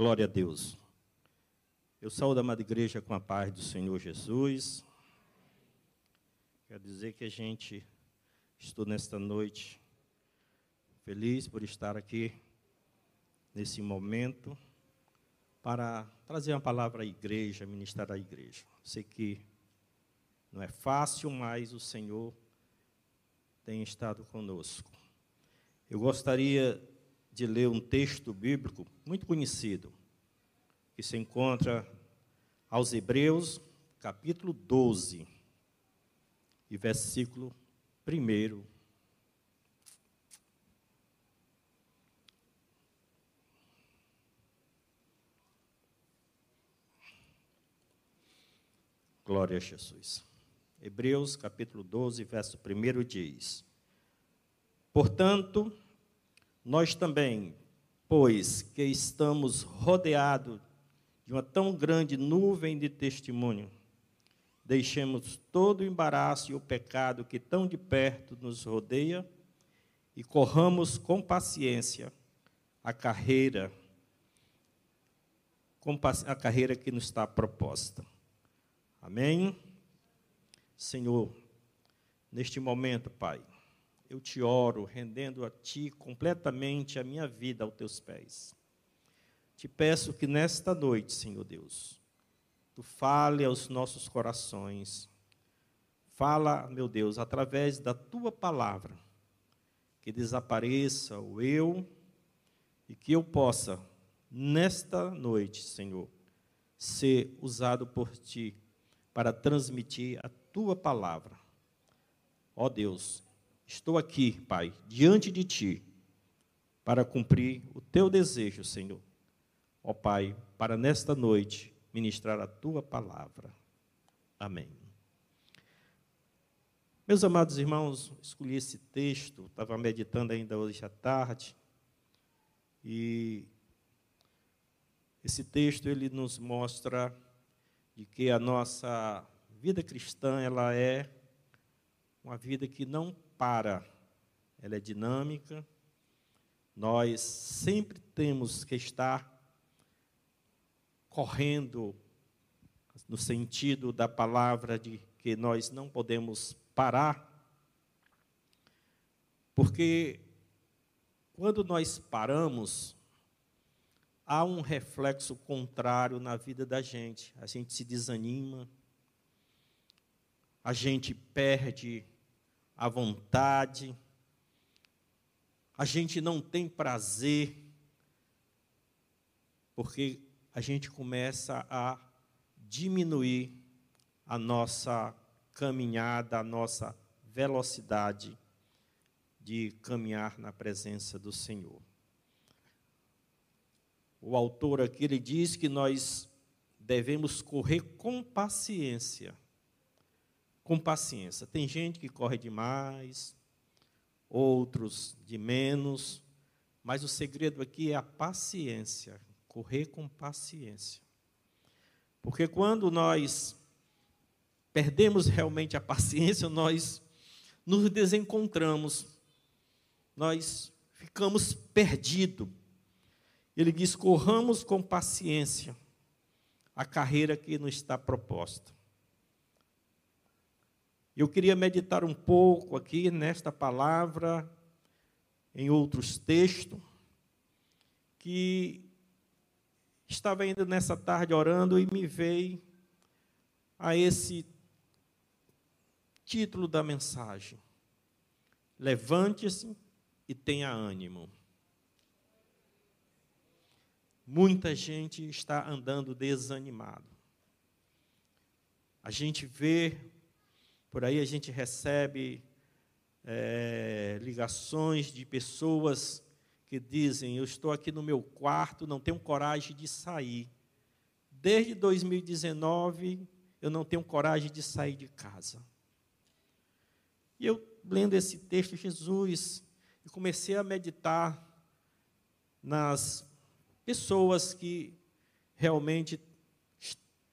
Glória a Deus. Eu saúdo a amada igreja com a paz do Senhor Jesus. Quero dizer que a gente estou nesta noite feliz por estar aqui nesse momento para trazer uma palavra à igreja, ministrar à igreja. Sei que não é fácil, mas o Senhor tem estado conosco. Eu gostaria de ler um texto bíblico muito conhecido, que se encontra aos Hebreus, capítulo 12, e versículo 1. Glória a Jesus. Hebreus capítulo 12, verso 1 diz: Portanto, nós também, pois que estamos rodeados de uma tão grande nuvem de testemunho, deixemos todo o embaraço e o pecado que tão de perto nos rodeia e corramos com paciência a carreira a carreira que nos está proposta. Amém? Senhor, neste momento, Pai, eu te oro, rendendo a Ti completamente a minha vida aos Teus pés. Te peço que nesta noite, Senhor Deus, Tu fale aos nossos corações. Fala, meu Deus, através da Tua palavra, que desapareça o eu e que eu possa, nesta noite, Senhor, ser usado por Ti para transmitir a Tua palavra. Ó Deus, Estou aqui, Pai, diante de Ti, para cumprir o Teu desejo, Senhor. Ó Pai, para nesta noite ministrar a Tua palavra. Amém. Meus amados irmãos, escolhi esse texto, estava meditando ainda hoje à tarde, e esse texto ele nos mostra de que a nossa vida cristã ela é uma vida que não para, ela é dinâmica. Nós sempre temos que estar correndo no sentido da palavra de que nós não podemos parar, porque quando nós paramos, há um reflexo contrário na vida da gente. A gente se desanima, a gente perde a vontade, a gente não tem prazer, porque a gente começa a diminuir a nossa caminhada, a nossa velocidade de caminhar na presença do Senhor. O autor aqui ele diz que nós devemos correr com paciência com paciência. Tem gente que corre demais, outros de menos, mas o segredo aqui é a paciência, correr com paciência. Porque quando nós perdemos realmente a paciência, nós nos desencontramos, nós ficamos perdidos. Ele diz: corramos com paciência a carreira que nos está proposta. Eu queria meditar um pouco aqui nesta palavra, em outros textos, que estava ainda nessa tarde orando e me veio a esse título da mensagem: Levante-se e tenha ânimo. Muita gente está andando desanimado. A gente vê por aí a gente recebe é, ligações de pessoas que dizem: Eu estou aqui no meu quarto, não tenho coragem de sair. Desde 2019, eu não tenho coragem de sair de casa. E eu, lendo esse texto, Jesus, e comecei a meditar nas pessoas que realmente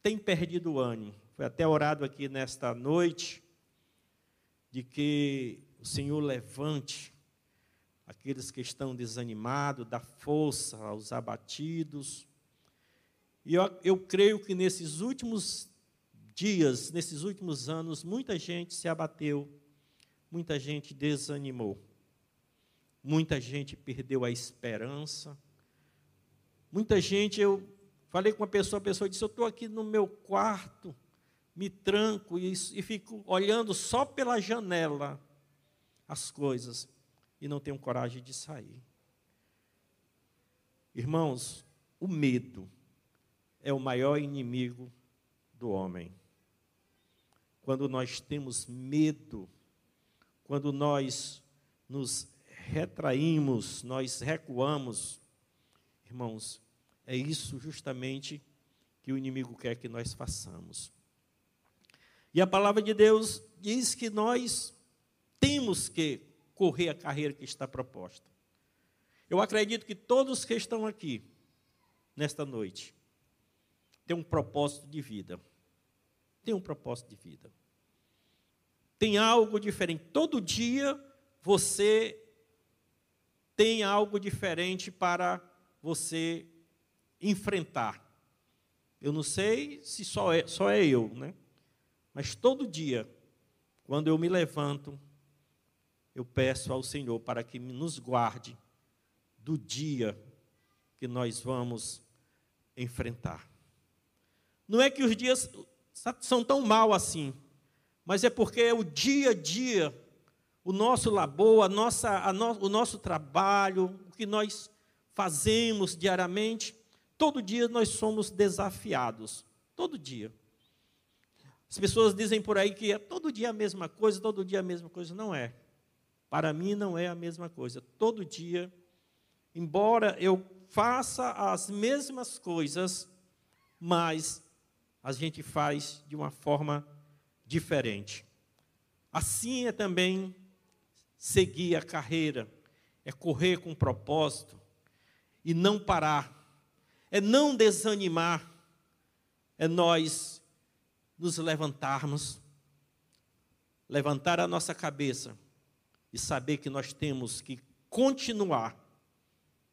têm perdido o ânimo. Foi até orado aqui nesta noite de que o Senhor levante aqueles que estão desanimados, dá força aos abatidos, E eu, eu creio que nesses últimos dias, nesses últimos anos, muita gente se abateu, muita gente desanimou, muita gente perdeu a esperança, muita gente, eu falei com uma pessoa, a pessoa disse: Eu estou aqui no meu quarto, me tranco e, e fico olhando só pela janela as coisas e não tenho coragem de sair. Irmãos, o medo é o maior inimigo do homem. Quando nós temos medo, quando nós nos retraímos, nós recuamos, irmãos, é isso justamente que o inimigo quer que nós façamos. E a palavra de Deus diz que nós temos que correr a carreira que está proposta. Eu acredito que todos que estão aqui, nesta noite, têm um propósito de vida. Tem um propósito de vida. Tem algo diferente. Todo dia você tem algo diferente para você enfrentar. Eu não sei se só é, só é eu, né? Mas todo dia, quando eu me levanto, eu peço ao Senhor para que nos guarde do dia que nós vamos enfrentar. Não é que os dias são tão mal assim, mas é porque o dia a dia, o nosso labor, a nossa, a no, o nosso trabalho, o que nós fazemos diariamente, todo dia nós somos desafiados. Todo dia. As pessoas dizem por aí que é todo dia a mesma coisa, todo dia a mesma coisa. Não é. Para mim não é a mesma coisa. Todo dia, embora eu faça as mesmas coisas, mas a gente faz de uma forma diferente. Assim é também seguir a carreira, é correr com propósito e não parar, é não desanimar, é nós nos levantarmos, levantar a nossa cabeça e saber que nós temos que continuar.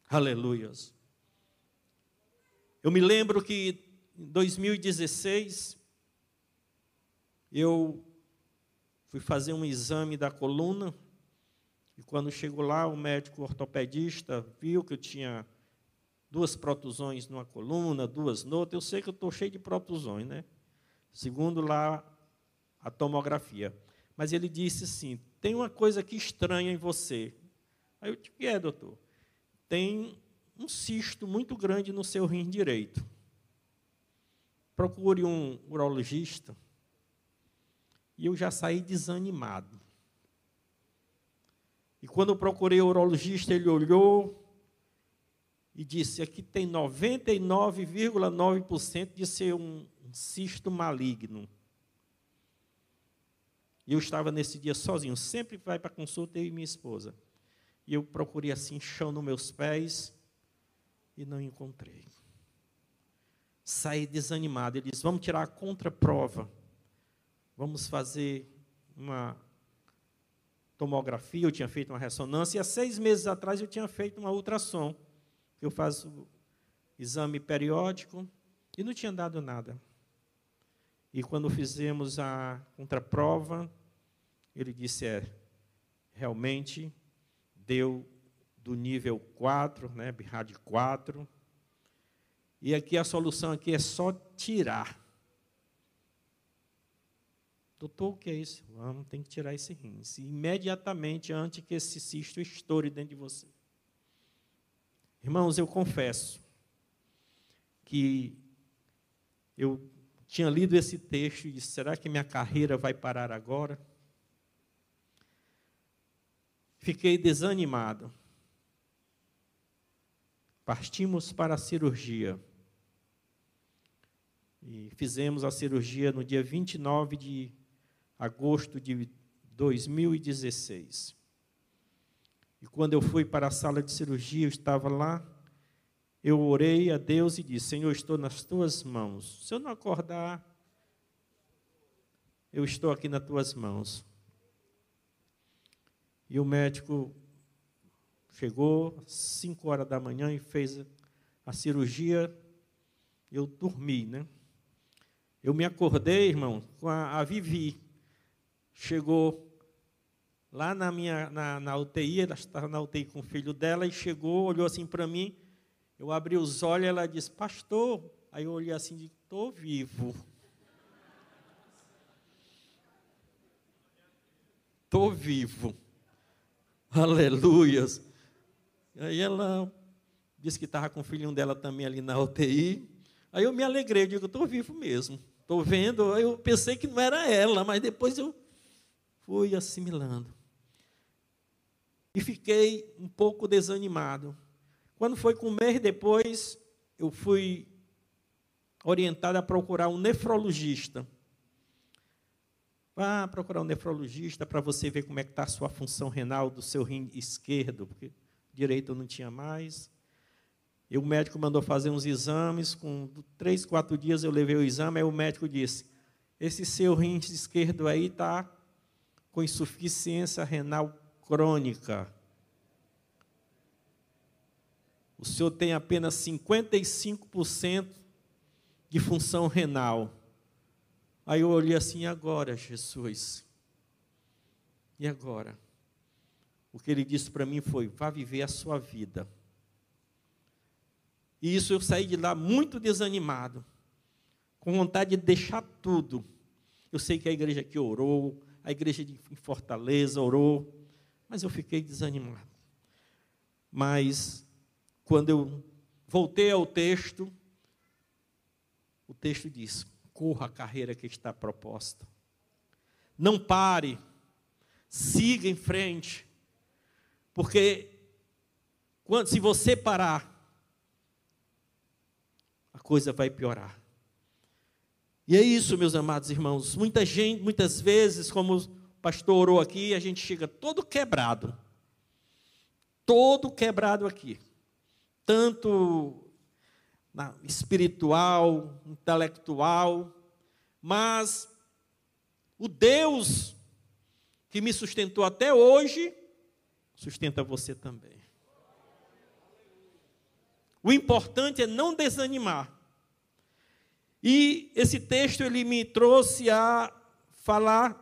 Aleluias. Eu me lembro que em 2016 eu fui fazer um exame da coluna e quando chegou lá o médico ortopedista viu que eu tinha duas protusões numa coluna, duas noutra. Eu sei que eu estou cheio de protusões, né? Segundo lá a tomografia. Mas ele disse assim: tem uma coisa aqui estranha em você. Aí eu disse: o que é, doutor? Tem um cisto muito grande no seu rim direito. Procure um urologista. E eu já saí desanimado. E quando eu procurei o urologista, ele olhou e disse: aqui tem 99,9% de ser um cisto maligno. E eu estava nesse dia sozinho, sempre vai para consulta eu e minha esposa. E eu procurei assim chão nos meus pés e não encontrei. Saí desanimado. Ele disse: Vamos tirar a contraprova. Vamos fazer uma tomografia. Eu tinha feito uma ressonância. E há seis meses atrás eu tinha feito uma ultrassom. Eu faço exame periódico e não tinha dado nada. E quando fizemos a contraprova, ele disse: é, realmente deu do nível 4, né, BIRAD 4. E aqui a solução aqui é só tirar. Doutor, o que é isso? Vamos, tem que tirar esse rim. Imediatamente antes que esse cisto estoure dentro de você. Irmãos, eu confesso que eu tinha lido esse texto e disse: será que minha carreira vai parar agora? Fiquei desanimado. Partimos para a cirurgia. E fizemos a cirurgia no dia 29 de agosto de 2016. E quando eu fui para a sala de cirurgia, eu estava lá eu orei a Deus e disse: Senhor, estou nas tuas mãos. Se eu não acordar, eu estou aqui nas tuas mãos. E o médico chegou às 5 horas da manhã e fez a cirurgia. eu dormi, né? Eu me acordei, irmão, com a, a Vivi. Chegou lá na minha na, na UTI, ela estava na UTI com o filho dela e chegou, olhou assim para mim. Eu abri os olhos, ela disse: "Pastor". Aí eu olhei assim, e "Tô vivo". Tô vivo. Aleluias. Aí ela disse que estava com o filhinho dela também ali na UTI. Aí eu me alegrei, digo, estou vivo mesmo. Estou vendo. Eu pensei que não era ela, mas depois eu fui assimilando. E fiquei um pouco desanimado. Quando foi com um mês depois, eu fui orientado a procurar um nefrologista. Vá procurar um nefrologista para você ver como é que está a sua função renal do seu rim esquerdo, porque direito não tinha mais. E o médico mandou fazer uns exames, com três, quatro dias eu levei o exame, aí o médico disse, esse seu rim esquerdo aí está com insuficiência renal crônica. O senhor tem apenas 55% de função renal. Aí eu olhei assim, e agora, Jesus? E agora? O que ele disse para mim foi: vá viver a sua vida. E isso eu saí de lá muito desanimado, com vontade de deixar tudo. Eu sei que a igreja aqui orou, a igreja de Fortaleza orou, mas eu fiquei desanimado. Mas quando eu voltei ao texto, o texto diz: corra a carreira que está proposta. Não pare, siga em frente, porque quando, se você parar, a coisa vai piorar. E é isso, meus amados irmãos. Muita gente, muitas vezes, como o pastor orou aqui, a gente chega todo quebrado. Todo quebrado aqui. Tanto espiritual, intelectual, mas o Deus que me sustentou até hoje, sustenta você também. O importante é não desanimar. E esse texto ele me trouxe a falar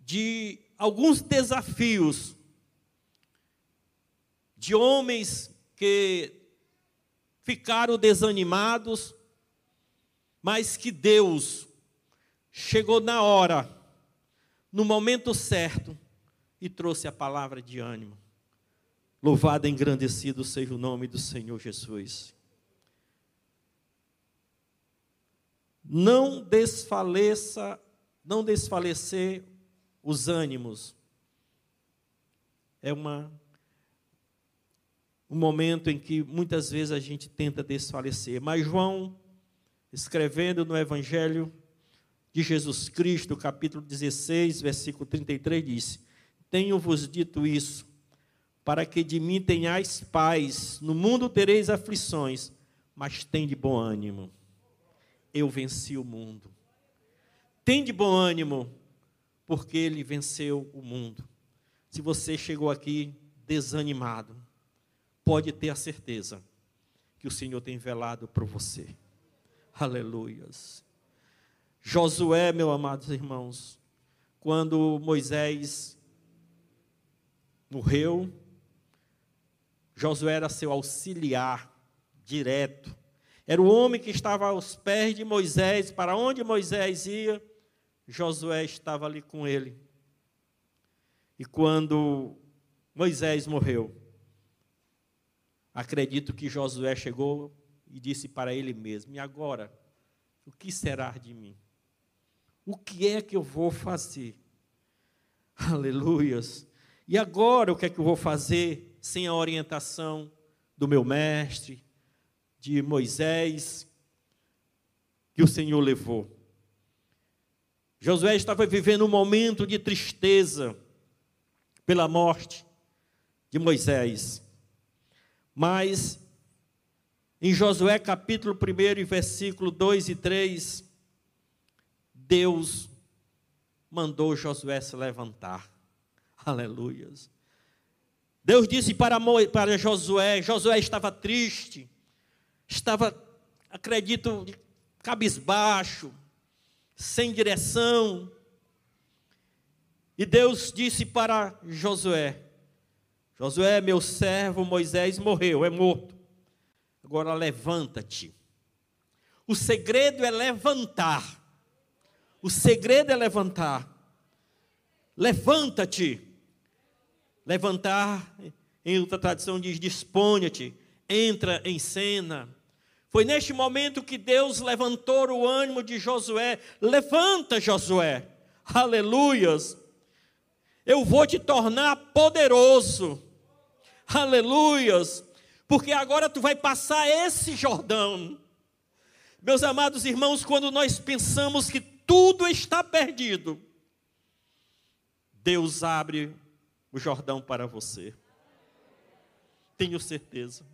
de alguns desafios de homens que ficaram desanimados, mas que Deus chegou na hora, no momento certo, e trouxe a palavra de ânimo. Louvado e engrandecido seja o nome do Senhor Jesus. Não desfaleça, não desfalecer os ânimos. É uma um momento em que muitas vezes a gente tenta desfalecer. Mas João, escrevendo no Evangelho de Jesus Cristo, capítulo 16, versículo 33, disse: Tenho-vos dito isso, para que de mim tenhais paz. No mundo tereis aflições, mas tem de bom ânimo. Eu venci o mundo. Tem de bom ânimo, porque ele venceu o mundo. Se você chegou aqui desanimado, pode ter a certeza que o Senhor tem velado por você. Aleluias. Josué, meus amados irmãos, quando Moisés morreu, Josué era seu auxiliar direto. Era o homem que estava aos pés de Moisés, para onde Moisés ia, Josué estava ali com ele. E quando Moisés morreu, Acredito que Josué chegou e disse para ele mesmo: E agora? O que será de mim? O que é que eu vou fazer? Aleluias. E agora o que é que eu vou fazer sem a orientação do meu mestre, de Moisés, que o Senhor levou? Josué estava vivendo um momento de tristeza pela morte de Moisés. Mas em Josué capítulo 1, versículo 2 e 3, Deus mandou Josué se levantar. Aleluias. Deus disse para, para Josué: Josué estava triste, estava acredito, cabisbaixo, sem direção. E Deus disse para Josué: Josué, meu servo Moisés morreu, é morto. Agora levanta-te. O segredo é levantar. O segredo é levantar. Levanta-te. Levantar, em outra tradição diz: disponha-te, entra em cena. Foi neste momento que Deus levantou o ânimo de Josué. Levanta, Josué. Aleluias. Eu vou te tornar poderoso. Aleluias. Porque agora tu vai passar esse Jordão. Meus amados irmãos, quando nós pensamos que tudo está perdido, Deus abre o Jordão para você. Tenho certeza.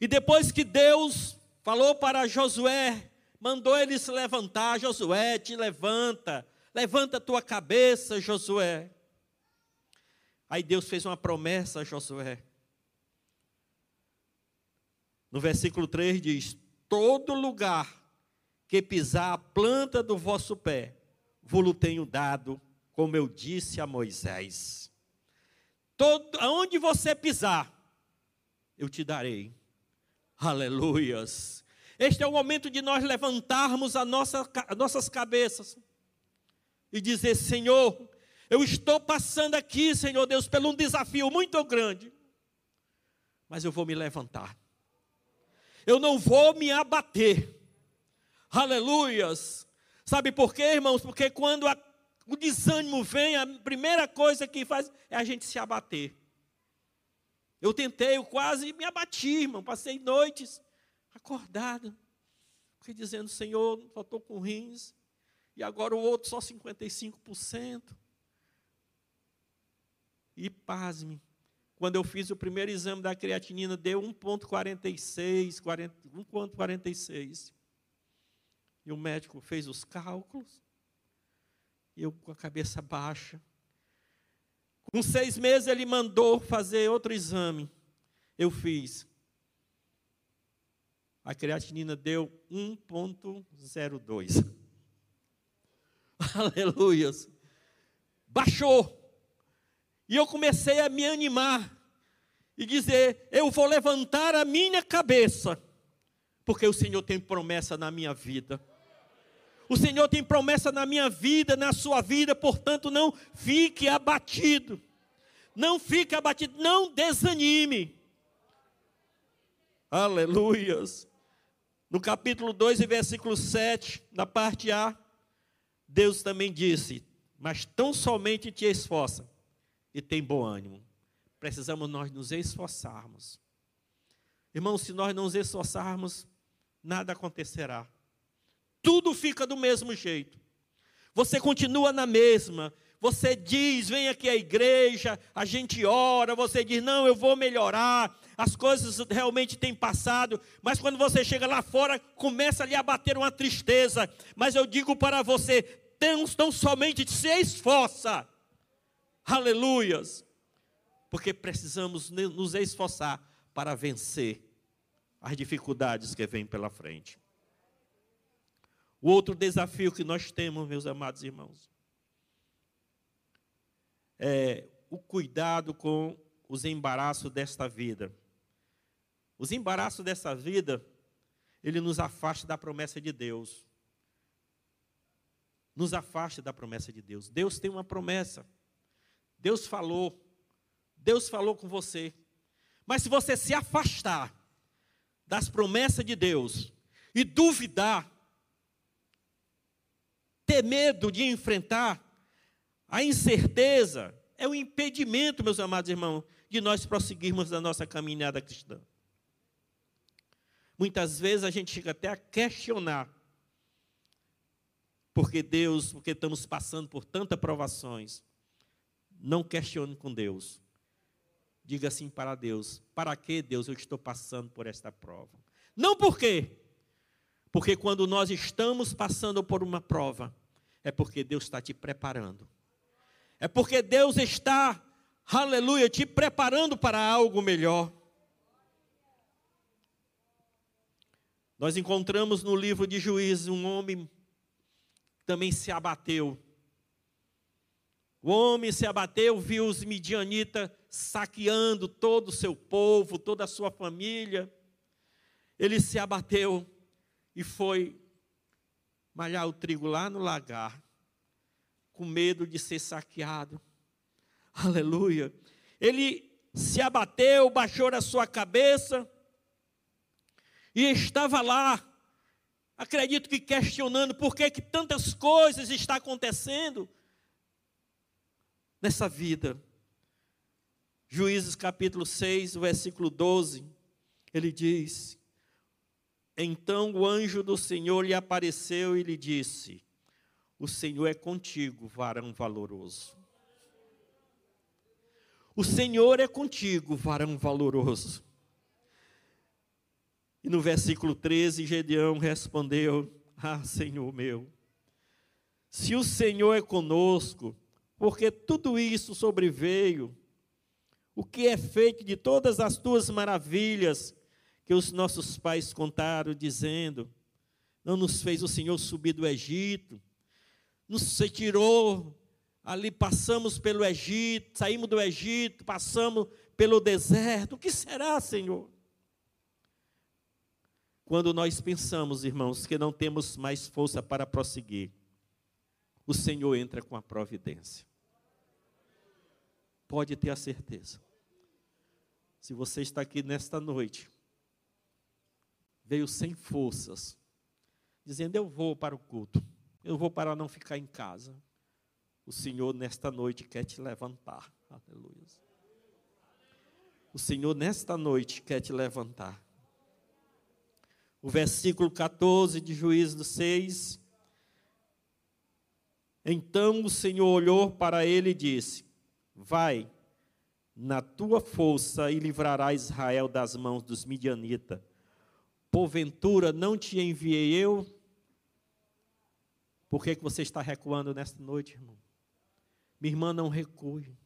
E depois que Deus falou para Josué, mandou ele se levantar, Josué, te levanta, levanta a tua cabeça, Josué. Aí Deus fez uma promessa a Josué. No versículo 3 diz: Todo lugar que pisar a planta do vosso pé, vou-lo tenho dado, como eu disse a Moisés. Todo, aonde você pisar, eu te darei. Aleluias. Este é o momento de nós levantarmos a nossa, as nossas cabeças e dizer: Senhor, eu estou passando aqui, Senhor Deus, por um desafio muito grande, mas eu vou me levantar. Eu não vou me abater. Aleluias. Sabe por quê, irmãos? Porque quando a, o desânimo vem, a primeira coisa que faz é a gente se abater. Eu tentei, eu quase me abati, irmão. Passei noites acordado, dizendo: Senhor, só estou com rins, e agora o outro só 55%. E pasme, quando eu fiz o primeiro exame da creatinina, deu 1,46, 1,46. E o médico fez os cálculos, e eu com a cabeça baixa, com seis meses ele mandou fazer outro exame. Eu fiz. A creatinina deu 1,02. Aleluias. Baixou. E eu comecei a me animar e dizer: Eu vou levantar a minha cabeça, porque o Senhor tem promessa na minha vida. O Senhor tem promessa na minha vida, na sua vida, portanto, não fique abatido. Não fique abatido, não desanime. Aleluias. No capítulo 2 e versículo 7, na parte A, Deus também disse: Mas tão somente te esforça e tem bom ânimo. Precisamos nós nos esforçarmos. Irmãos, se nós não nos esforçarmos, nada acontecerá tudo fica do mesmo jeito. Você continua na mesma. Você diz, vem aqui à igreja, a gente ora, você diz, não, eu vou melhorar, as coisas realmente têm passado, mas quando você chega lá fora, começa ali a bater uma tristeza. Mas eu digo para você, tão, tão somente se esforça. Aleluias. Porque precisamos nos esforçar para vencer as dificuldades que vêm pela frente. O outro desafio que nós temos, meus amados irmãos, é o cuidado com os embaraços desta vida. Os embaraços dessa vida, ele nos afasta da promessa de Deus. Nos afasta da promessa de Deus. Deus tem uma promessa. Deus falou. Deus falou com você. Mas se você se afastar das promessas de Deus e duvidar, ter medo de enfrentar a incerteza é um impedimento, meus amados irmãos, de nós prosseguirmos a nossa caminhada cristã. Muitas vezes a gente chega até a questionar porque Deus, porque estamos passando por tantas provações. Não questione com Deus. Diga assim para Deus: para que, Deus, eu estou passando por esta prova? Não por quê? Porque quando nós estamos passando por uma prova, é porque Deus está te preparando. É porque Deus está, aleluia, te preparando para algo melhor. Nós encontramos no livro de Juízes um homem que também se abateu. O homem se abateu, viu os midianitas saqueando todo o seu povo, toda a sua família. Ele se abateu e foi malhar o trigo lá no lagar, com medo de ser saqueado. Aleluia. Ele se abateu, baixou a sua cabeça e estava lá, acredito que questionando por que, que tantas coisas estão acontecendo nessa vida. Juízes capítulo 6, versículo 12, ele diz: Então o anjo do Senhor lhe apareceu e lhe disse: O Senhor é contigo, varão valoroso. O Senhor é contigo, varão valoroso. E no versículo 13, Gedeão respondeu: Ah, Senhor meu, se o Senhor é conosco, porque tudo isso sobreveio, o que é feito de todas as tuas maravilhas que os nossos pais contaram, dizendo: Não nos fez o Senhor subir do Egito, nos retirou ali, passamos pelo Egito, saímos do Egito, passamos pelo deserto. O que será, Senhor? Quando nós pensamos, irmãos, que não temos mais força para prosseguir, o Senhor entra com a providência. Pode ter a certeza. Se você está aqui nesta noite, veio sem forças, dizendo: Eu vou para o culto, eu vou para não ficar em casa. O Senhor, nesta noite, quer te levantar. Aleluia. O Senhor, nesta noite, quer te levantar. O versículo 14 de Juízo 6. Então o Senhor olhou para ele e disse: Vai, na tua força e livrará Israel das mãos dos midianitas. Porventura não te enviei eu? Por que, que você está recuando nesta noite, irmão? Minha irmã, não recue.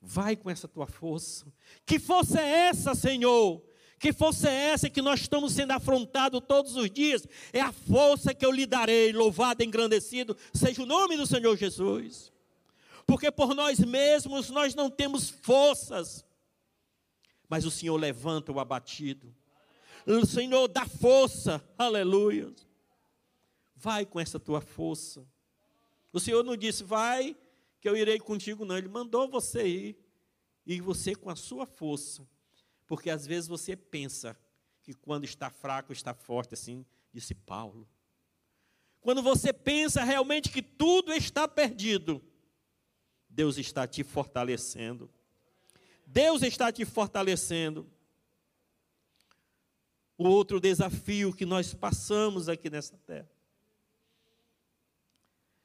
Vai com essa tua força. Que força é essa, Senhor? Que força é essa que nós estamos sendo afrontados todos os dias? É a força que eu lhe darei, louvado, engrandecido, seja o nome do Senhor Jesus. Porque por nós mesmos nós não temos forças, mas o Senhor levanta o abatido. O Senhor dá força, aleluia. Vai com essa tua força. O Senhor não disse, vai, que eu irei contigo, não. Ele mandou você ir. E você com a sua força porque às vezes você pensa que quando está fraco, está forte, assim disse Paulo. Quando você pensa realmente que tudo está perdido, Deus está te fortalecendo. Deus está te fortalecendo. O outro desafio que nós passamos aqui nessa terra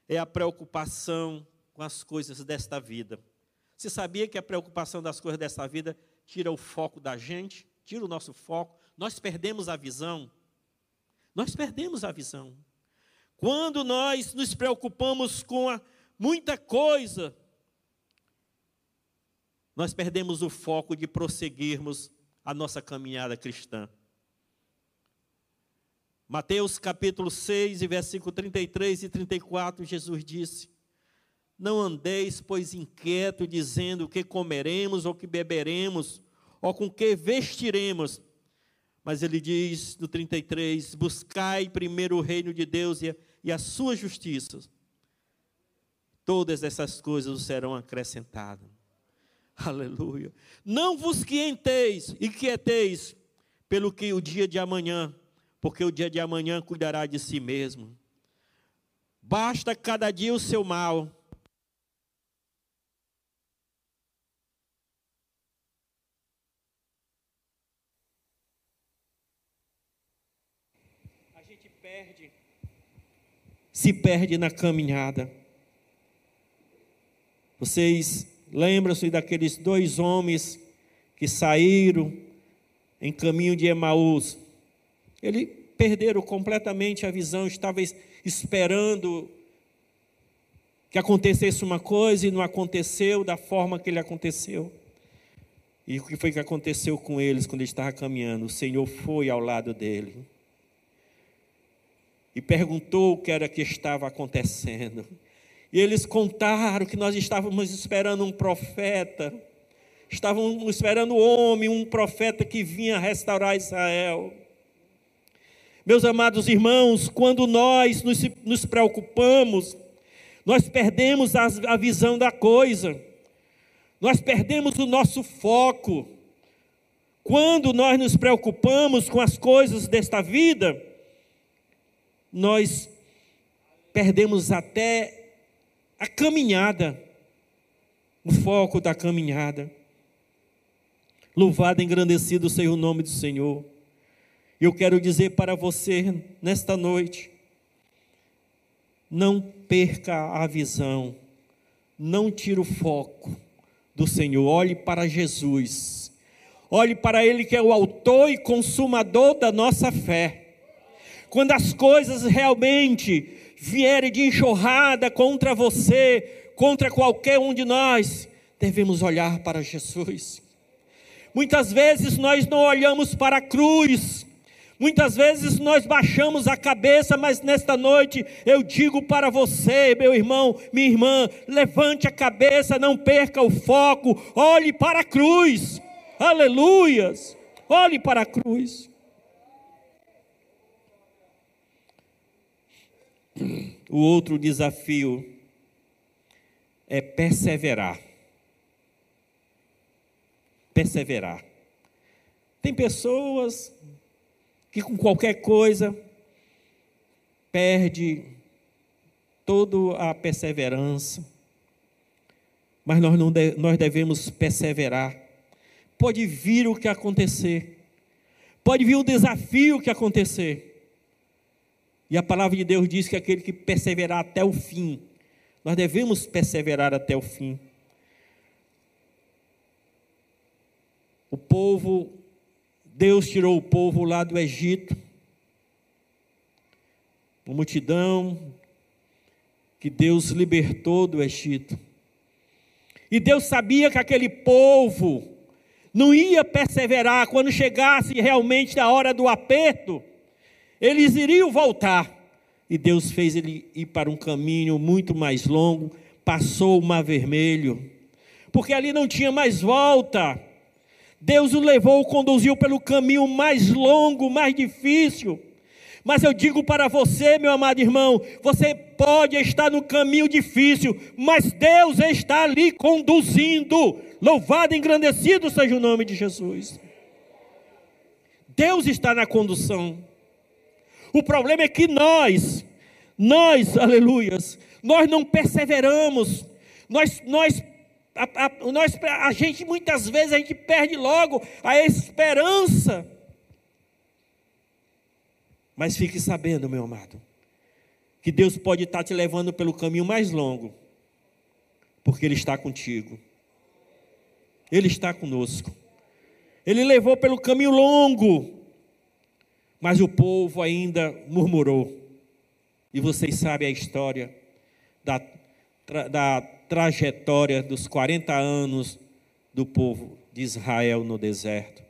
é a preocupação com as coisas desta vida. Você sabia que a preocupação das coisas desta vida tira o foco da gente, tira o nosso foco, nós perdemos a visão. Nós perdemos a visão. Quando nós nos preocupamos com a, muita coisa, nós perdemos o foco de prosseguirmos a nossa caminhada cristã. Mateus capítulo 6, versículo 33 e 34, Jesus disse: não andeis, pois, inquieto, dizendo o que comeremos ou que beberemos, ou com que vestiremos. Mas ele diz no 33: Buscai primeiro o reino de Deus e a, e a sua justiça. Todas essas coisas serão acrescentadas. Aleluia. Não vos quieteis e quieteis pelo que o dia de amanhã, porque o dia de amanhã cuidará de si mesmo. Basta cada dia o seu mal se perde na caminhada. Vocês lembram-se daqueles dois homens que saíram em caminho de Emaús? Eles perderam completamente a visão, estavam esperando que acontecesse uma coisa e não aconteceu da forma que ele aconteceu. E o que foi que aconteceu com eles quando ele estava caminhando? O Senhor foi ao lado dele e perguntou o que era que estava acontecendo. E eles contaram que nós estávamos esperando um profeta, estávamos esperando um homem, um profeta que vinha restaurar Israel. Meus amados irmãos, quando nós nos, nos preocupamos, nós perdemos a, a visão da coisa, nós perdemos o nosso foco. Quando nós nos preocupamos com as coisas desta vida, nós perdemos até a caminhada, o foco da caminhada. Louvado engrandecido seja o nome do Senhor. Eu quero dizer para você nesta noite: não perca a visão, não tire o foco do Senhor, olhe para Jesus, olhe para Ele que é o autor e consumador da nossa fé. Quando as coisas realmente vierem de enxurrada contra você, contra qualquer um de nós, devemos olhar para Jesus. Muitas vezes nós não olhamos para a cruz, Muitas vezes nós baixamos a cabeça, mas nesta noite eu digo para você, meu irmão, minha irmã, levante a cabeça, não perca o foco, olhe para a cruz. Aleluias! Olhe para a cruz. O outro desafio é perseverar. Perseverar. Tem pessoas que com qualquer coisa perde toda a perseverança. Mas nós, não de, nós devemos perseverar. Pode vir o que acontecer, pode vir o desafio que acontecer. E a palavra de Deus diz que aquele que perseverar até o fim, nós devemos perseverar até o fim. O povo Deus tirou o povo lá do Egito, uma multidão que Deus libertou do Egito. E Deus sabia que aquele povo não ia perseverar quando chegasse realmente a hora do aperto, eles iriam voltar. E Deus fez ele ir para um caminho muito mais longo, passou o mar vermelho, porque ali não tinha mais volta. Deus o levou, o conduziu pelo caminho mais longo, mais difícil. Mas eu digo para você, meu amado irmão, você pode estar no caminho difícil, mas Deus está ali conduzindo. Louvado e engrandecido seja o nome de Jesus. Deus está na condução. O problema é que nós, nós, aleluias, nós não perseveramos, nós, nós a, a, nós, a gente muitas vezes a gente perde logo a esperança. Mas fique sabendo, meu amado, que Deus pode estar te levando pelo caminho mais longo, porque Ele está contigo. Ele está conosco. Ele levou pelo caminho longo, mas o povo ainda murmurou. E vocês sabem a história da, da trajetória dos 40 anos do povo de Israel no deserto.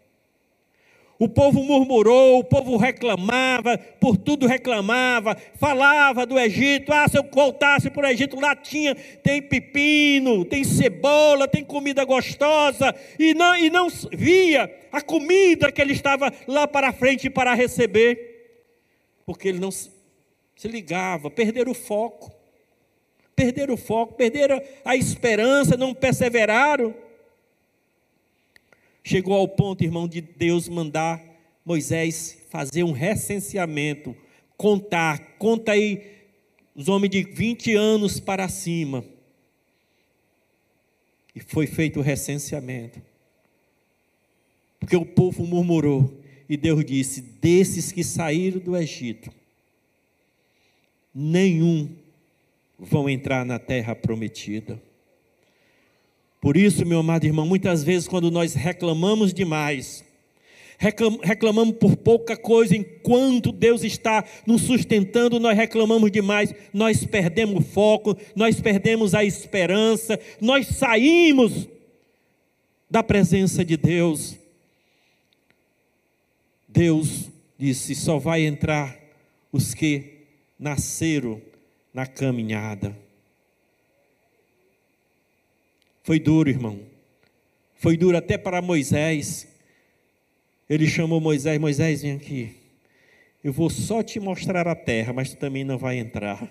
O povo murmurou, o povo reclamava, por tudo reclamava, falava do Egito. Ah, se eu voltasse para o Egito, lá tinha, tem pepino, tem cebola, tem comida gostosa, e não, e não via a comida que ele estava lá para frente para receber, porque ele não se ligava, perderam o foco perderam o foco, perderam a esperança, não perseveraram. Chegou ao ponto, irmão, de Deus mandar Moisés fazer um recenseamento, contar, conta aí os homens de 20 anos para cima. E foi feito o recenseamento. Porque o povo murmurou. E Deus disse: desses que saíram do Egito, nenhum vão entrar na terra prometida. Por isso, meu amado irmão, muitas vezes quando nós reclamamos demais, reclamamos por pouca coisa, enquanto Deus está nos sustentando, nós reclamamos demais, nós perdemos o foco, nós perdemos a esperança, nós saímos da presença de Deus. Deus disse: só vai entrar os que nasceram na caminhada. Foi duro, irmão. Foi duro até para Moisés. Ele chamou Moisés: Moisés, vem aqui. Eu vou só te mostrar a terra, mas tu também não vai entrar.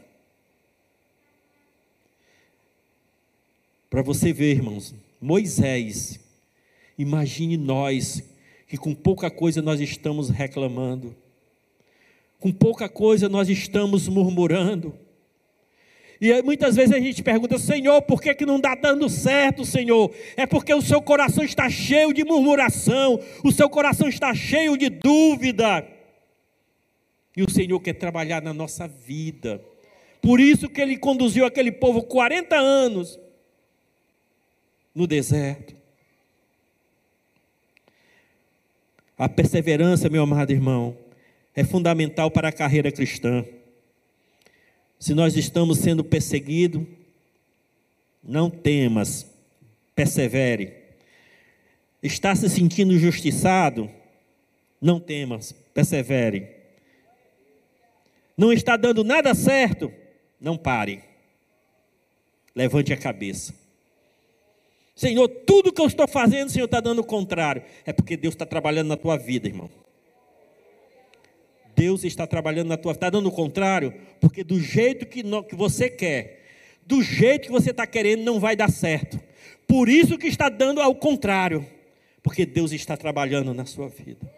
Para você ver, irmãos, Moisés, imagine nós que com pouca coisa nós estamos reclamando, com pouca coisa nós estamos murmurando. E muitas vezes a gente pergunta, Senhor, por que, que não está dando certo, Senhor? É porque o seu coração está cheio de murmuração, o seu coração está cheio de dúvida. E o Senhor quer trabalhar na nossa vida. Por isso que ele conduziu aquele povo 40 anos no deserto. A perseverança, meu amado irmão, é fundamental para a carreira cristã. Se nós estamos sendo perseguidos, não temas, persevere. Está se sentindo injustiçado? Não temas, persevere não está dando nada certo, não pare. Levante a cabeça. Senhor, tudo que eu estou fazendo, Senhor está dando o contrário. É porque Deus está trabalhando na tua vida, irmão. Deus está trabalhando na tua vida. Está dando o contrário, porque do jeito que, que você quer, do jeito que você está querendo, não vai dar certo. Por isso que está dando ao contrário, porque Deus está trabalhando na sua vida.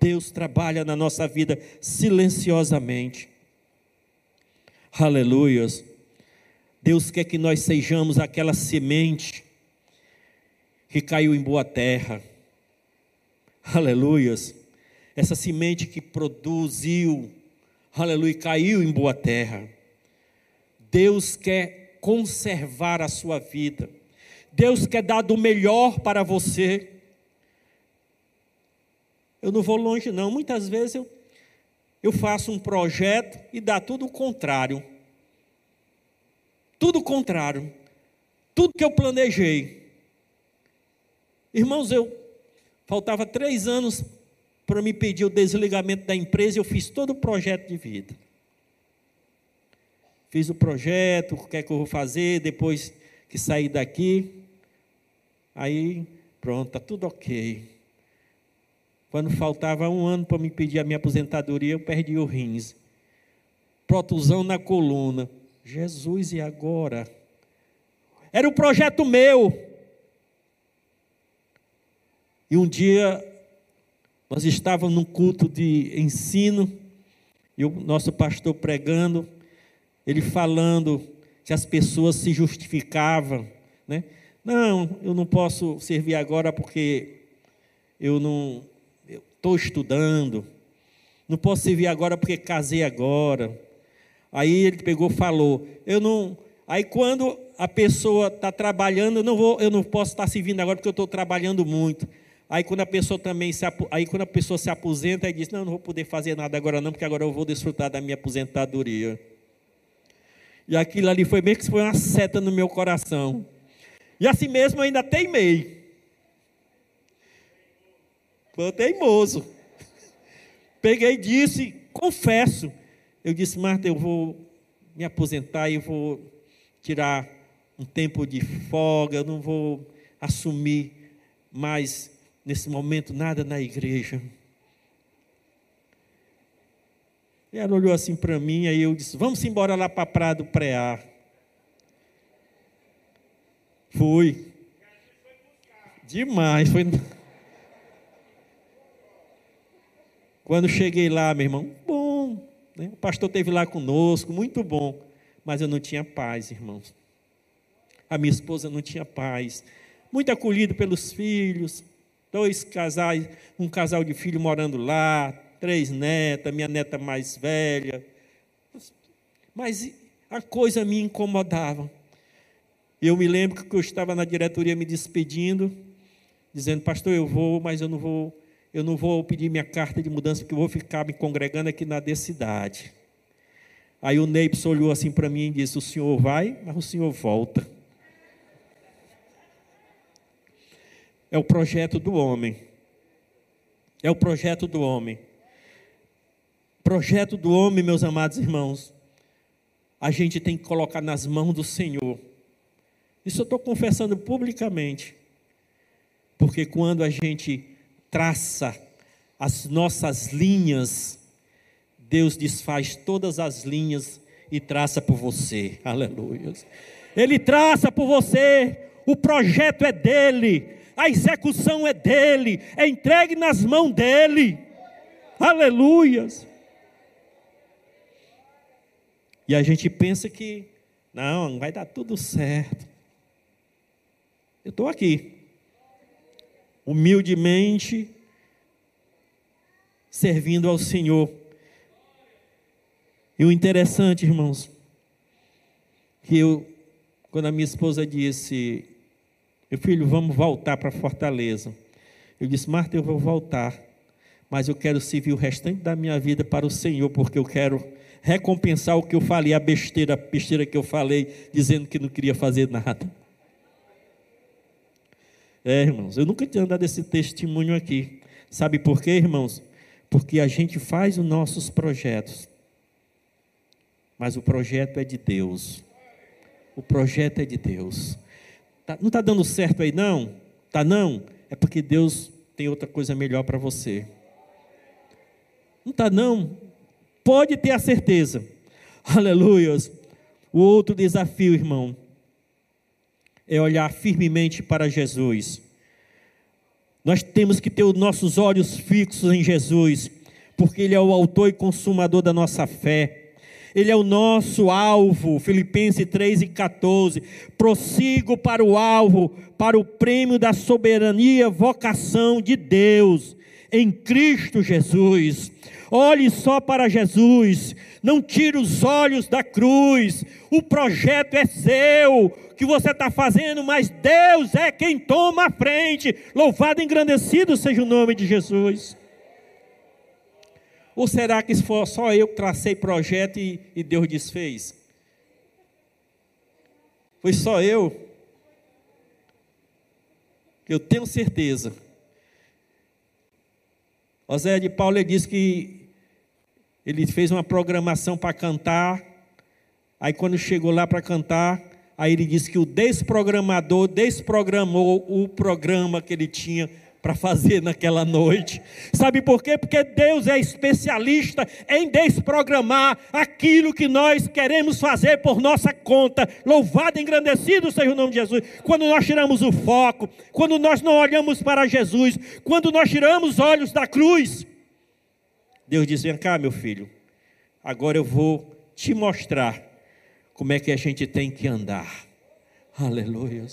Deus trabalha na nossa vida silenciosamente. Aleluias. Deus quer que nós sejamos aquela semente que caiu em boa terra. Aleluias. Essa semente que produziu, aleluia, caiu em boa terra. Deus quer conservar a sua vida. Deus quer dar do melhor para você. Eu não vou longe, não. Muitas vezes eu, eu faço um projeto e dá tudo o contrário. Tudo o contrário. Tudo que eu planejei. Irmãos, eu faltava três anos para me pedir o desligamento da empresa eu fiz todo o projeto de vida. Fiz o projeto, o que é que eu vou fazer, depois que sair daqui. Aí, pronto, está tudo ok. Quando faltava um ano para me pedir a minha aposentadoria, eu perdi o rins. Protusão na coluna. Jesus, e agora? Era um projeto meu. E um dia, nós estávamos num culto de ensino, e o nosso pastor pregando, ele falando que as pessoas se justificavam, né? Não, eu não posso servir agora porque eu não estou estudando, não posso servir agora porque casei agora. Aí ele pegou falou, eu não. Aí quando a pessoa está trabalhando, eu não vou, eu não posso estar servindo agora porque eu estou trabalhando muito. Aí quando a pessoa também se aí quando a pessoa se aposenta, aí diz, não, não vou poder fazer nada agora não, porque agora eu vou desfrutar da minha aposentadoria. E aquilo ali foi meio que foi uma seta no meu coração. E assim mesmo eu ainda teimei. Foi teimoso. Peguei e disse, confesso. Eu disse, Marta, eu vou me aposentar e vou tirar um tempo de folga, eu não vou assumir mais nesse momento nada na igreja. E ela olhou assim para mim, aí eu disse: Vamos embora lá para a Praia do Preá. Fui. Demais, foi. Quando cheguei lá, meu irmão, bom, né? o pastor esteve lá conosco, muito bom, mas eu não tinha paz, irmãos. A minha esposa não tinha paz. Muito acolhido pelos filhos, dois casais, um casal de filho morando lá, três netas, minha neta mais velha. Mas a coisa me incomodava. Eu me lembro que eu estava na diretoria me despedindo, dizendo, pastor, eu vou, mas eu não vou eu não vou pedir minha carta de mudança, porque eu vou ficar me congregando aqui na cidade. Aí o Neips olhou assim para mim e disse: O senhor vai, mas o senhor volta. É o projeto do homem. É o projeto do homem. Projeto do homem, meus amados irmãos, a gente tem que colocar nas mãos do Senhor. Isso eu estou confessando publicamente. Porque quando a gente traça as nossas linhas, Deus desfaz todas as linhas e traça por você. Aleluia. Ele traça por você, o projeto é dele, a execução é dele, é entregue nas mãos dele. Aleluias. E a gente pensa que, não, vai dar tudo certo. Eu estou aqui, humildemente, servindo ao Senhor. E o interessante, irmãos, que eu, quando a minha esposa disse, meu filho, vamos voltar para Fortaleza. Eu disse, Marta, eu vou voltar, mas eu quero servir o restante da minha vida para o Senhor, porque eu quero recompensar o que eu falei, a besteira, a besteira que eu falei, dizendo que não queria fazer nada. É, irmãos, eu nunca tinha dado esse testemunho aqui. Sabe por quê, irmãos? Porque a gente faz os nossos projetos, mas o projeto é de Deus. O projeto é de Deus. Tá, não está dando certo aí, não? Tá não? É porque Deus tem outra coisa melhor para você. Não está não? Pode ter a certeza. Aleluias. O outro desafio, irmão, é olhar firmemente para Jesus. Nós temos que ter os nossos olhos fixos em Jesus, porque Ele é o autor e consumador da nossa fé. Ele é o nosso alvo, Filipenses 3 e 14. Prossigo para o alvo, para o prêmio da soberania, vocação de Deus em Cristo Jesus. Olhe só para Jesus, não tire os olhos da cruz. O projeto é seu, que você está fazendo, mas Deus é quem toma a frente. Louvado e engrandecido seja o nome de Jesus. Ou será que foi só eu que tracei projeto e, e Deus desfez? Foi só eu? Eu tenho certeza. José de Paulo disse que ele fez uma programação para cantar. Aí quando chegou lá para cantar, aí ele disse que o desprogramador desprogramou o programa que ele tinha para fazer naquela noite. Sabe por quê? Porque Deus é especialista em desprogramar aquilo que nós queremos fazer por nossa conta. Louvado engrandecido seja o nome de Jesus. Quando nós tiramos o foco, quando nós não olhamos para Jesus, quando nós tiramos os olhos da cruz, Deus diz: Vem cá, meu filho, agora eu vou te mostrar como é que a gente tem que andar. Aleluia.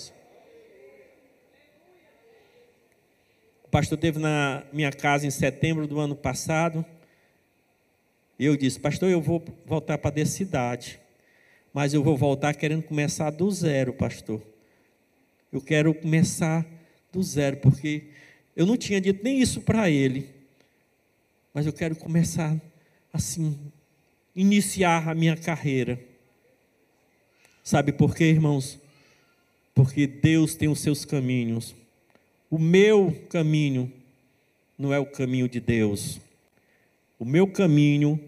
Pastor esteve na minha casa em setembro do ano passado. E eu disse, pastor, eu vou voltar para a cidade. Mas eu vou voltar querendo começar do zero, pastor. Eu quero começar do zero, porque eu não tinha dito nem isso para ele mas eu quero começar assim, iniciar a minha carreira. Sabe por quê, irmãos? Porque Deus tem os seus caminhos. O meu caminho não é o caminho de Deus. O meu caminho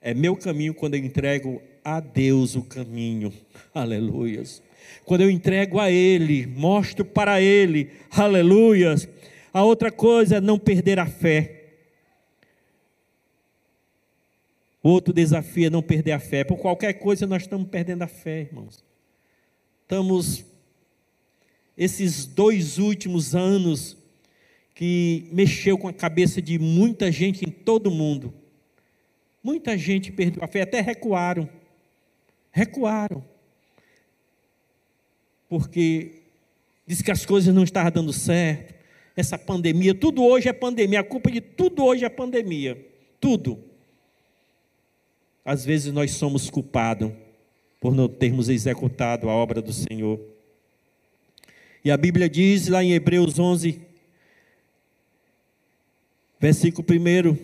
é meu caminho quando eu entrego a Deus o caminho. Aleluias. Quando eu entrego a Ele, mostro para Ele. Aleluias. A outra coisa é não perder a fé. Outro desafio é não perder a fé. Por qualquer coisa nós estamos perdendo a fé, irmãos. Estamos, esses dois últimos anos, que mexeu com a cabeça de muita gente em todo o mundo. Muita gente perdeu a fé, até recuaram. Recuaram. Porque diz que as coisas não estavam dando certo. Essa pandemia, tudo hoje é pandemia. A culpa de tudo hoje é pandemia. Tudo às vezes nós somos culpados por não termos executado a obra do Senhor. E a Bíblia diz lá em Hebreus 11, versículo 1: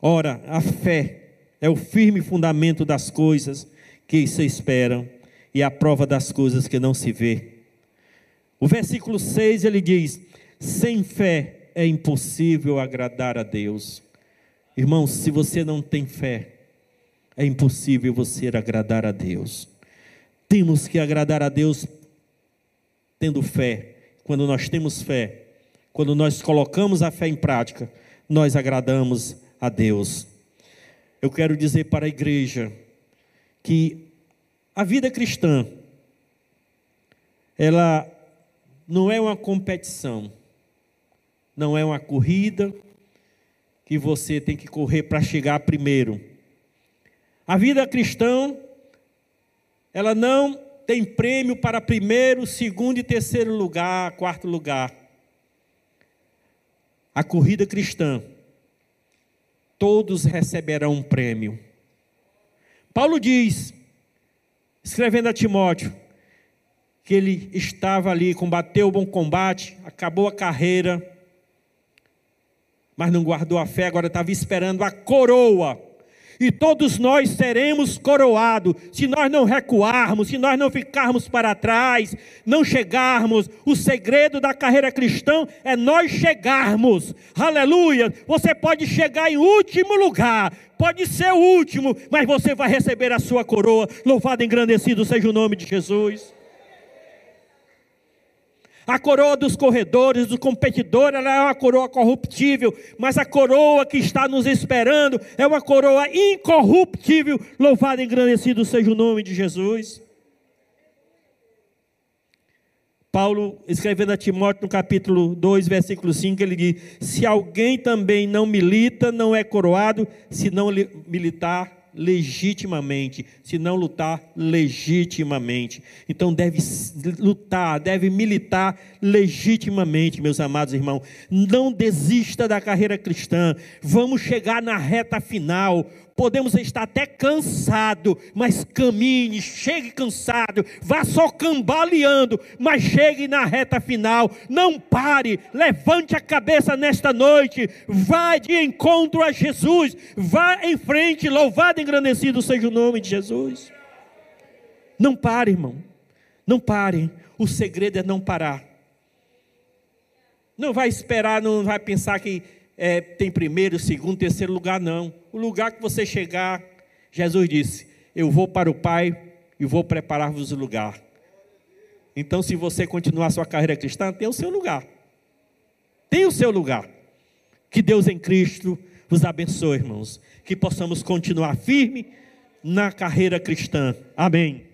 Ora, a fé é o firme fundamento das coisas que se esperam e a prova das coisas que não se vê. O versículo 6 ele diz: Sem fé é impossível agradar a Deus. Irmãos, se você não tem fé, é impossível você agradar a Deus. Temos que agradar a Deus tendo fé. Quando nós temos fé, quando nós colocamos a fé em prática, nós agradamos a Deus. Eu quero dizer para a igreja que a vida cristã, ela não é uma competição, não é uma corrida que você tem que correr para chegar primeiro. A vida cristã, ela não tem prêmio para primeiro, segundo e terceiro lugar, quarto lugar. A corrida cristã, todos receberão um prêmio. Paulo diz, escrevendo a Timóteo, que ele estava ali, combateu o bom combate, acabou a carreira, mas não guardou a fé, agora estava esperando a coroa. E todos nós seremos coroados, se nós não recuarmos, se nós não ficarmos para trás, não chegarmos. O segredo da carreira cristã é nós chegarmos. Aleluia! Você pode chegar em último lugar, pode ser o último, mas você vai receber a sua coroa. Louvado e engrandecido seja o nome de Jesus. A coroa dos corredores, do competidor, ela é uma coroa corruptível, mas a coroa que está nos esperando é uma coroa incorruptível. Louvado e engrandecido seja o nome de Jesus. Paulo, escrevendo a Timóteo no capítulo 2, versículo 5, ele diz: Se alguém também não milita, não é coroado, se não militar legitimamente, se não lutar legitimamente. Então deve lutar, deve militar legitimamente, meus amados irmãos. Não desista da carreira cristã. Vamos chegar na reta final podemos estar até cansado, mas caminhe, chegue cansado, vá só cambaleando, mas chegue na reta final, não pare, levante a cabeça nesta noite, vá de encontro a Jesus, vá em frente, louvado e engrandecido seja o nome de Jesus. Não pare, irmão, não pare, o segredo é não parar. Não vai esperar, não vai pensar que é, tem primeiro, segundo, terceiro lugar, não. O lugar que você chegar, Jesus disse: Eu vou para o Pai e vou preparar-vos o lugar. Então, se você continuar sua carreira cristã, tem o seu lugar. Tem o seu lugar. Que Deus em Cristo vos abençoe, irmãos. Que possamos continuar firme na carreira cristã. Amém.